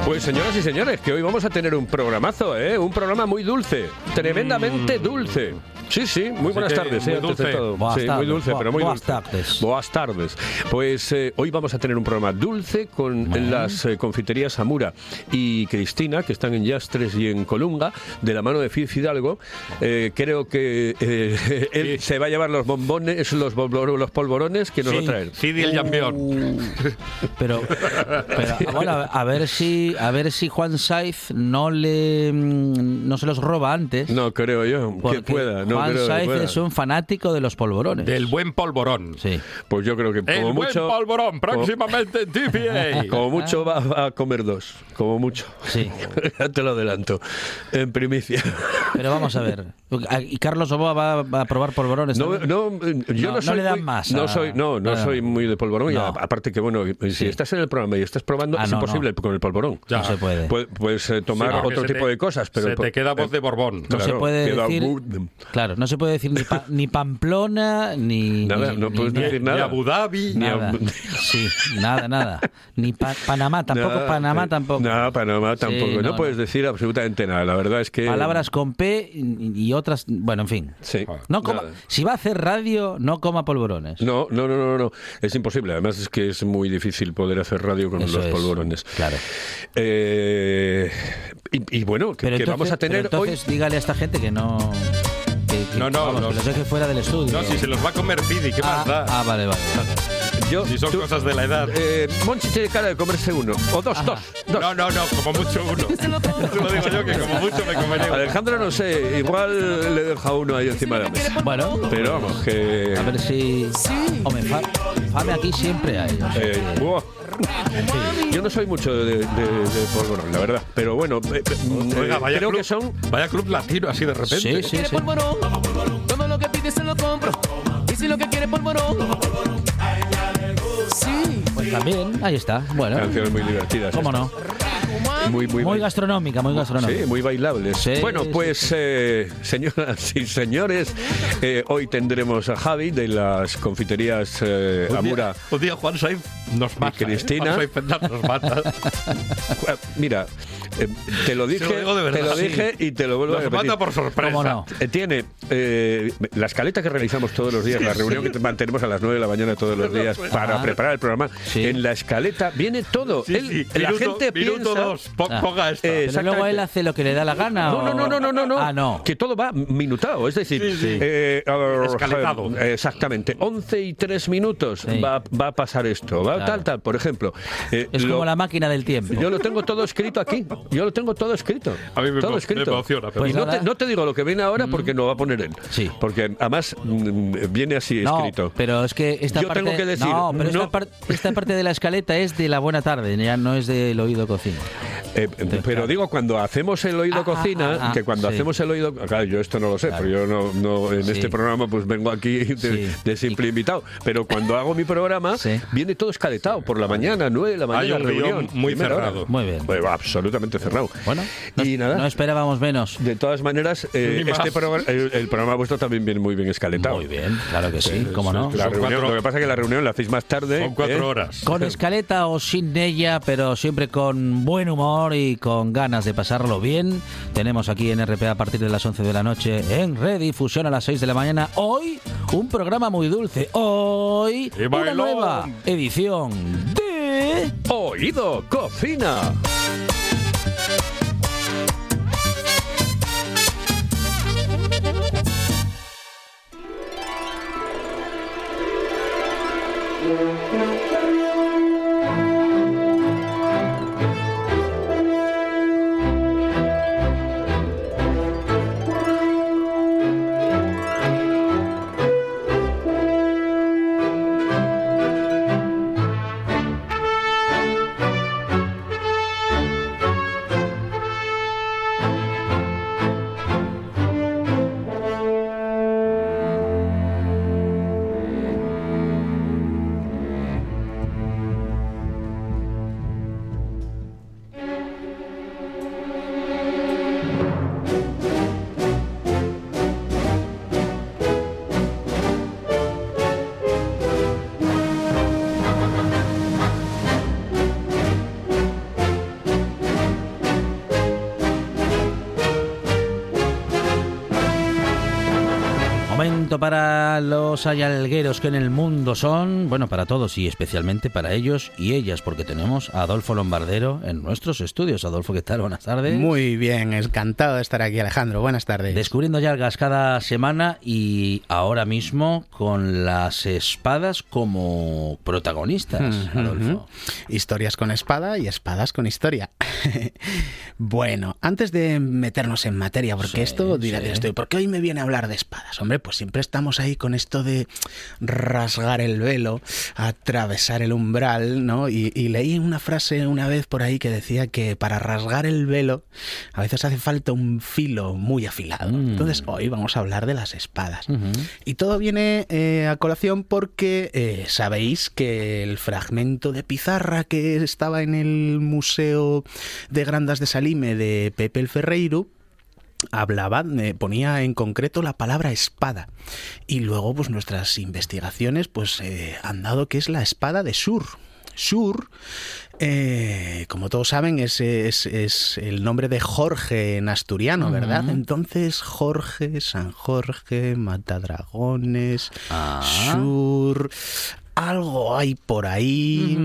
Pues señoras y señores, que hoy vamos a tener un programazo, ¿eh? Un programa muy dulce, tremendamente dulce. Sí, sí, muy buenas que tardes. muy eh, de dulce. todo. Buenas Sí, muy dulce, bu- pero muy buenas dulce. tardes. Buenas tardes. Pues eh, hoy vamos a tener un programa dulce con las eh, confiterías Amura y Cristina, que están en Yastres y en Colunga, de la mano de Fid Fidalgo. Eh, creo que eh, él se va a llevar los bombones, los, los polvorones que nos va a traer. Cidi el campeón. Pero, pero, bueno, a- ver si a ver si Juan Saiz no le mm, no se los roba antes. No creo yo porque que pueda. No Juan creo Saiz es un fanático de los polvorones. Del buen polvorón. Sí. Pues yo creo que como El buen mucho. polvorón, próximamente en TPA. Como mucho va va a comer dos, como mucho. Sí. ya te lo adelanto, en primicia. Pero vamos a ver. Y Carlos Oboa va, va a probar polvorones. No, no, eh, yo No, no, no soy le dan muy- más No a- soy, no, no Ah, soy muy de polvorón. y no. aparte que bueno, si Sí. estás en el programa y estás probando, Ah, es no, imposible con el polvorón. Ya. No se puede. Pu- Puedes eh, tomar Sí, otro se tipo te- de cosas, pero se te queda voz de eh, Borbón. No se claro, puede queda decir. Claro, no se puede decir ni, pa- ni Pamplona, ni. Nada, ni- no ni- puedes ni- decir Ni nada. Abu Dhabi. Ni Nada. Abu- Sí, nada, nada. Ni Pa- Panamá, tampoco Nada, Panamá eh, tampoco. No, Panamá tampoco. Sí, no, no, puedes no. decir absolutamente nada. La verdad es que. Palabras con P y y otras, bueno, en fin. Sí. No coma, Nada. si va a hacer radio, no coma polvorones. No, no, no, no, no. Es imposible. Además es que es muy difícil poder hacer radio con Eso los es, polvorones. Claro. Eh, y, y bueno, que, entonces, vamos a tener pero entonces dígale a esta gente que no. No, no, vamos, los- que los deje fuera del estudio. No, si se los va a comer Fidi, ¿qué ah, más da? ah, vale, vale. vale. Yo, Si son tú- cosas de la edad. eh, Monchi tiene cara de comerse uno. O dos, dos. dos. No, no, no, como mucho uno. Te lo digo yo que como mucho me comeré uno. Alejandro, no sé, igual le deja uno ahí encima de la mesa. Bueno, Pero vamos, que. a ver si. Hombre, fa- fame aquí siempre hay. o sea eh, que- buah. Yo no soy mucho de, de, de polvorón, la verdad. Pero bueno, eh, eh, Oiga, vaya creo club, que son. vaya club latino así de repente. Sí, sí, sí. Todo lo que pide se lo compro. Si lo que quiere polvorón. Sí. Pues también, ahí está. Bueno, Canciones muy divertidas. cómo no. Muy, muy, Muy gastronómica, muy gastronómica. Sí, muy bailables. Sí, bueno, sí, pues, eh, señoras y señores, eh, hoy tendremos a Javi de las confiterías eh, Un Amura. día, un día Juan Saiz nos mata. ¿eh? Cristina. Juan nos mata. Eh, Mira, eh, te lo dije, lo de te verdad, lo sí. dije y te lo vuelvo a Nos repetir. mata por sorpresa. ¿Cómo no? Eh, Tiene eh, la escaleta que realizamos todos los días, la reunión que mantenemos a las 9 de la mañana todos los días para Ah. El programa. Sí. En la escaleta viene todo. Sí, Él- sí, la minuto- gente minuto piensa. dos, po- Ah. ponga esta. Eh, Pero luego él hace lo que le da la gana. No, o- no, no, no, no, no, no. Ah, no. Que todo va minutado. Es decir, Sí, sí. eh, Escaletado. eh, exactamente. 11 y 3 minutos Sí. va, va a pasar esto. Va Claro. tal, tal. Por ejemplo. eh, Es lo- como la máquina del tiempo. Yo lo tengo todo escrito aquí. Yo lo tengo todo escrito. A mí me todo escrito. me emociona, pero- y no Pues te, nada. no te digo lo que viene ahora porque no va a poner él. Sí. Porque además mm, viene así No, escrito. pero es que esta Yo parte... tengo que decir, No, pero no- Esta, par- esta parte de la escaleta es de la buena tarde, ya no es del oído cocina. Eh, pero claro. digo, cuando hacemos el oído Ah, cocina, ah, ah, que cuando sí. hacemos el oído. Claro, yo esto no lo sé, Claro. pero yo no, no en Sí. este programa pues vengo aquí de, Sí. de simple invitado. Pero cuando hago mi programa, Sí. viene todo escaletado. Por la mañana, 9 de la Hay mañana, un guion reunión. muy hora. cerrado. Muy bien. Pues, absolutamente cerrado. Bueno, no, y nada. no esperábamos menos. De todas maneras, eh, este programa, el, el programa vuestro también viene muy bien escaletado. Muy bien, claro que sí, cómo no. La reunión, cuatro- lo que pasa es que la reunión la hacéis más tarde. Son cuatro ¿eh? horas. Con escaleta o sin ella, pero siempre con buen humor y con ganas de pasarlo bien. Tenemos aquí en RPA a partir de las 11 de la noche en redifusión a las 6 de la mañana. Hoy un programa muy dulce. Hoy una nueva edición de Oído Cocina. Thank. Para los ayalgueros que en el mundo son, bueno, para todos y especialmente para ellos y ellas, porque tenemos a Adolfo Lombardero en nuestros estudios. Adolfo, ¿qué tal? Buenas tardes. Muy bien, encantado de estar aquí, Alejandro. Buenas tardes. Descubriendo yalgas cada semana y ahora mismo con las espadas como protagonistas, Adolfo. Historias con espada y espadas con historia. bueno, antes de meternos en materia, porque esto dirá sí. esto, ¿por qué hoy me viene a hablar de espadas? Hombre, pues siempre estamos ahí con esto de rasgar el velo, atravesar el umbral, ¿no? Y, y leí una frase una vez por ahí que decía que para rasgar el velo a veces hace falta un filo muy afilado. Mm. Entonces hoy vamos a hablar de las espadas. Y todo viene eh, a colación porque eh, sabéis que el fragmento de pizarra que estaba en el Museo de Grandas de Salime de Pepe el Ferreiro hablaba, eh, ponía en concreto la palabra espada. Y luego, pues nuestras investigaciones pues eh, han dado que es la espada de Sur. Sur, eh, como todos saben, es, es- es el nombre de Jorge en asturiano, ¿verdad? Entonces, Jorge, San Jorge, Matadragones, Ah. Sur. Algo hay por ahí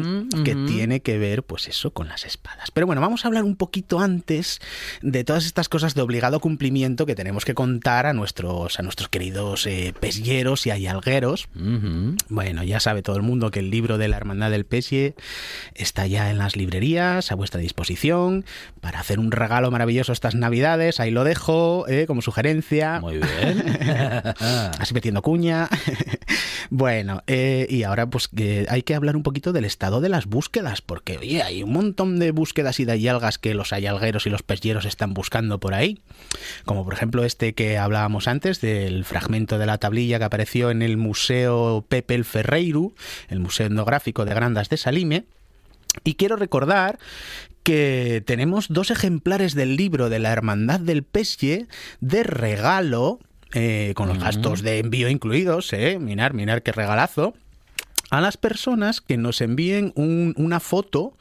que tiene que ver, pues eso, con las espadas. Pero bueno, vamos a hablar un poquito antes de todas estas cosas de obligado cumplimiento que tenemos que contar a nuestros, a nuestros queridos eh, y ayalgueros. Bueno, ya sabe todo el mundo que el libro de la Hermandad del Pesie está ya en las librerías, a vuestra disposición, para hacer un regalo maravilloso estas Navidades. Ahí lo dejo, eh, como sugerencia. Muy bien. Así metiendo cuña. bueno, eh, y ahora pues que hay que hablar un poquito del estado de las búsquedas, porque oye, hay un montón de búsquedas y de hallazgas que los hayalgueros y los pesyeros están buscando por ahí. Como por ejemplo este que hablábamos antes, del fragmento de la tablilla que apareció en el Museo Pepe el Ferreiro, el Museo Etnográfico de Grandas de Salime. Y quiero recordar que tenemos dos ejemplares del libro de la Hermandad del Pesye de regalo, eh, con los gastos de envío incluidos, eh, mirar, mirar qué regalazo a las personas que nos envíen un- una foto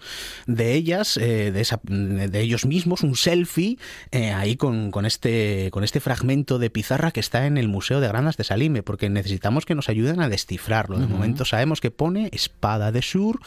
de ellas, eh, de, esa- de ellos mismos, un selfie, eh, ahí con, con este, con este fragmento de pizarra que está en el Museo de Grandas de Salime, porque necesitamos que nos ayuden a descifrarlo. De momento sabemos que pone espada de sur,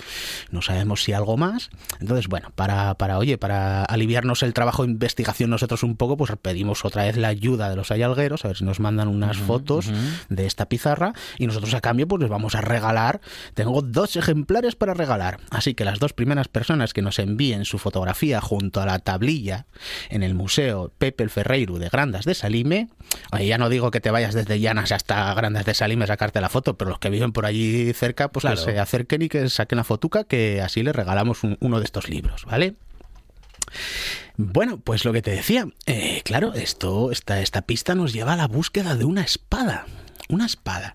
no sabemos si algo más. Entonces, bueno, para, para, oye, para aliviarnos el trabajo de investigación nosotros un poco, pues pedimos otra vez la ayuda de los ayalgueros, a ver si nos mandan unas fotos de esta pizarra y nosotros a cambio pues les vamos a regalar. Tengo dos ejemplares para regalar, así que las dos primeras personas que nos envíen su fotografía junto a la tablilla en el Museo Pepe el Ferreiro de Grandas de Salime, oye, ya no digo que te vayas desde Llanas hasta Grandas de Salime a sacarte la foto, pero los que viven por allí cerca, pues Claro. que se acerquen y que saquen la fotuca, que así les regalamos un- uno de estos libros, ¿vale? Bueno, pues lo que te decía, eh, claro, esto, esta, esta pista nos lleva a la búsqueda de una espada. Una espada.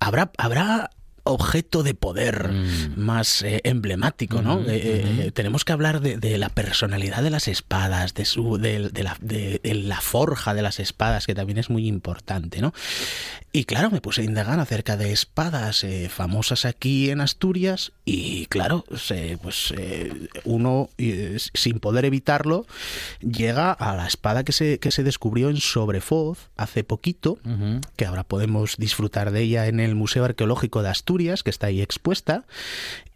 Habrá, habrá objeto de poder más eh, emblemático, ¿no? Ujú, Eh, eh, tenemos que hablar de, de la personalidad de las espadas, de su, de, de la, la forja de las espadas, que también es muy importante, ¿no? Y claro, me puse a indagar acerca de espadas eh, famosas aquí en Asturias y claro, se- pues eh, uno, eh, sin poder evitarlo, llega a la espada que se, que se descubrió en Sobrefoz hace poquito, Ujú. que ahora podemos disfrutar de ella en el Museo Arqueológico de Asturias, que está ahí expuesta,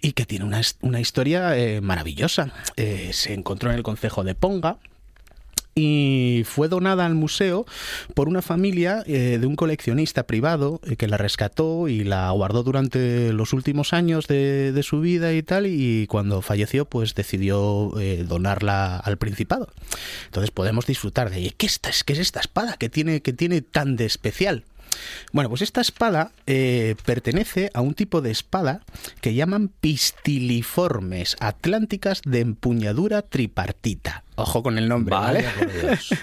y que tiene una, una historia eh, maravillosa. Eh, se encontró en el concejo de Ponga, y fue donada al museo por una familia eh, de un coleccionista privado que la rescató y la guardó durante los últimos años de, su vida y tal y cuando falleció pues decidió donarla al Principado. Entonces podemos disfrutar de. ¿Qué, esta, ¿Qué es esta espada? ¿Qué tiene, qué tiene tan de especial? Bueno, pues esta espada eh, pertenece a un tipo de espada que llaman pistiliformes atlánticas de empuñadura tripartita. Ojo con el nombre, ¿vale? Vaya por Dios.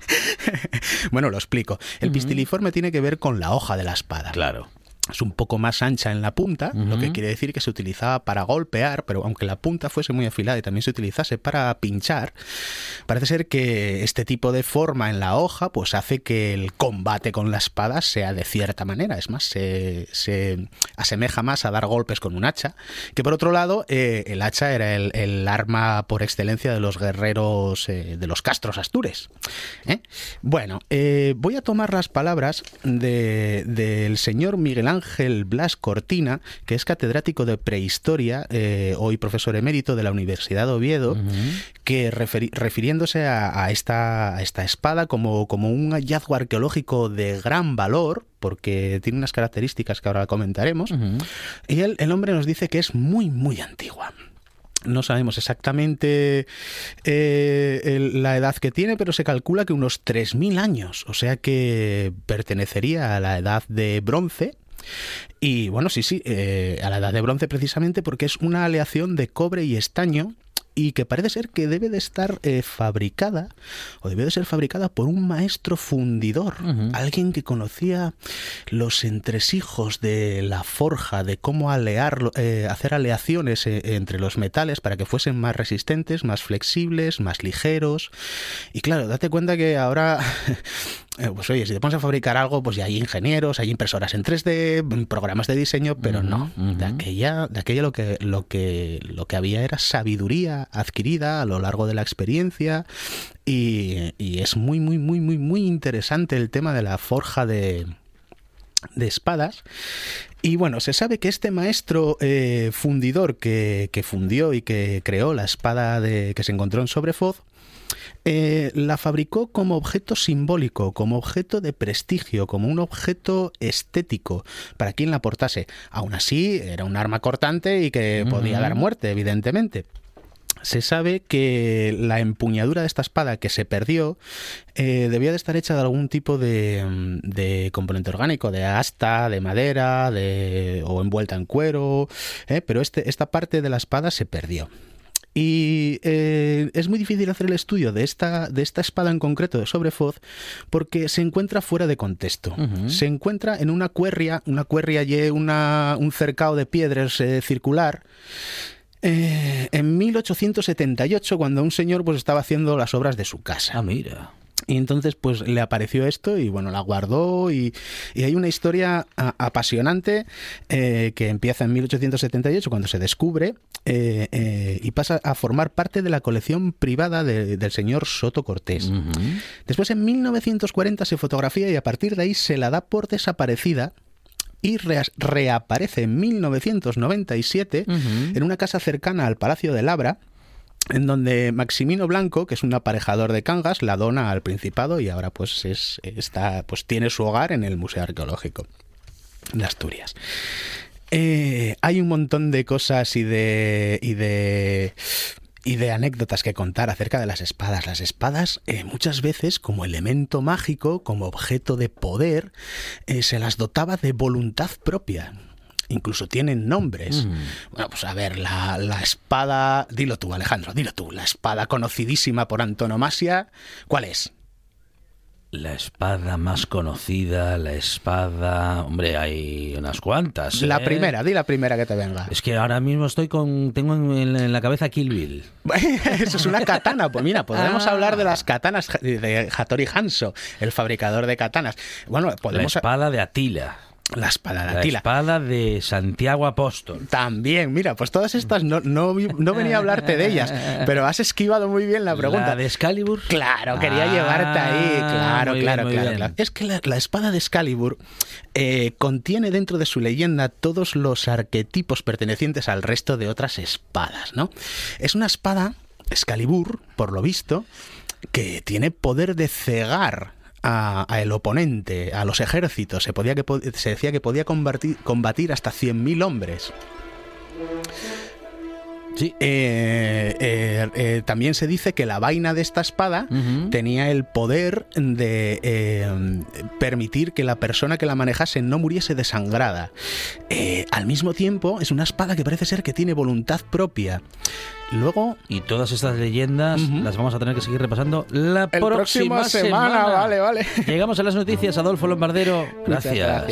bueno, lo explico. El pistiliforme tiene que ver con la hoja de la espada. Claro. Es un poco más ancha en la punta, lo que quiere decir que se utilizaba para golpear, pero aunque la punta fuese muy afilada y también se utilizase para pinchar, parece ser que este tipo de forma en la hoja pues hace que el combate con la espada sea de cierta manera, es más, se, se asemeja más a dar golpes con un hacha, que por otro lado eh, el hacha era el, arma por excelencia de los guerreros eh, de los castros astures. ¿eh? Bueno, voy a tomar las palabras del señor Miguel Ángel Ángel Blas Cortina, que es catedrático de prehistoria, eh, hoy profesor emérito de la Universidad de Oviedo, que refiriéndose a, esta, esta, espada como, como un hallazgo arqueológico de gran valor, porque tiene unas características que ahora comentaremos, y el hombre nos dice que es muy, muy antigua. No sabemos exactamente eh, la edad que tiene, pero se calcula que unos 3.000 años, o sea que pertenecería a la edad de bronce, y bueno, sí, sí, eh, a la edad de bronce precisamente porque es una aleación de cobre y estaño y que parece ser que debe de estar eh, fabricada o debe de ser fabricada por un maestro fundidor, alguien que conocía los entresijos de la forja, de cómo alear, eh, hacer aleaciones eh, entre los metales para que fuesen más resistentes, más flexibles, más ligeros. Y claro, date cuenta que ahora pues oye, si te pones a fabricar algo, pues ya hay ingenieros, hay impresoras en 3D, programas de diseño, pero no. De aquella, de aquella lo que, lo que, lo que había era sabiduría adquirida a lo largo de la experiencia y, es muy, muy, muy, muy, muy interesante el tema de la forja de, de espadas. Y bueno, se sabe que este maestro eh, fundidor que, fundió y que creó la espada de, que se encontró en Sobrefoz, eh, la fabricó como objeto simbólico, como objeto de prestigio, como un objeto estético para quien la portase. Aún así, era un arma cortante y que podía dar muerte, evidentemente se sabe que la empuñadura de esta espada que se perdió eh, debía de estar hecha de algún tipo de, componente orgánico, de asta, de madera, de, o envuelta en cuero, eh, pero este, esta parte de la espada se perdió. Y eh, es muy difícil hacer el estudio de esta, de esta espada en concreto de Sobrefoz porque se encuentra fuera de contexto. Se encuentra en una cuerria, una cuerria y una, un cercado de piedras circular eh, en 1878, cuando un señor pues estaba haciendo las obras de su casa. Ah, mira. Y entonces pues le apareció esto y bueno, la guardó y, hay una historia apasionante eh, que empieza en 1878 cuando se descubre eh, y pasa a formar parte de la colección privada del señor Soto Cortés. Después en 1940 se fotografía y a partir de ahí se la da por desaparecida y reaparece en 1997 en una casa cercana al Palacio de Labra, en donde Maximino Blanco, que es un aparejador de Cangas, la dona al Principado y ahora pues es, está, pues tiene su hogar en el Museo Arqueológico de Asturias. Eh, hay un montón de cosas y de, y de y de anécdotas que contar acerca de las espadas. Las espadas eh, muchas veces como elemento mágico, como objeto de poder, eh, se las dotaba de voluntad propia. Incluso tienen nombres. Mm. Bueno, pues a ver, la, la, espada... Dilo tú, Alejandro, dilo tú. La espada conocidísima por antonomasia, ¿cuál es? La espada más conocida, la espada... Hombre, hay unas cuantas. La ¿eh? primera, di la primera que te venga. Es que ahora mismo estoy con... Tengo en, la cabeza Kill Bill. Eso es una katana. Pues mira, podemos ah. hablar de las katanas de Hattori Hanso, el fabricador de katanas. Bueno, podemos... La espada de Atila. La espada de La espada de Santiago Apóstol. También, mira, pues todas estas no, no, venía a hablarte de ellas, pero has esquivado muy bien la pregunta. ¿La de Excalibur? Claro, quería ah, llevarte ahí. Claro, claro, claro, Es que la, espada de Excalibur eh, contiene dentro de su leyenda todos los arquetipos pertenecientes al resto de otras espadas, ¿no? Es una espada, Excalibur, por lo visto, que tiene poder de cegar a, el oponente, a los ejércitos. Se, decía que podía combatir, combatir hasta 100.000 hombres. Sí. Eh, eh, eh, también se dice que la vaina de esta espada tenía el poder de permitir que la persona que la manejase no muriese desangrada. al mismo tiempo, es una espada que parece ser que tiene voluntad propia. Luego. Y todas estas leyendas las vamos a tener que seguir repasando la próxima, semana. Vale, vale. Llegamos a las noticias, Adolfo Lombardero. gracias.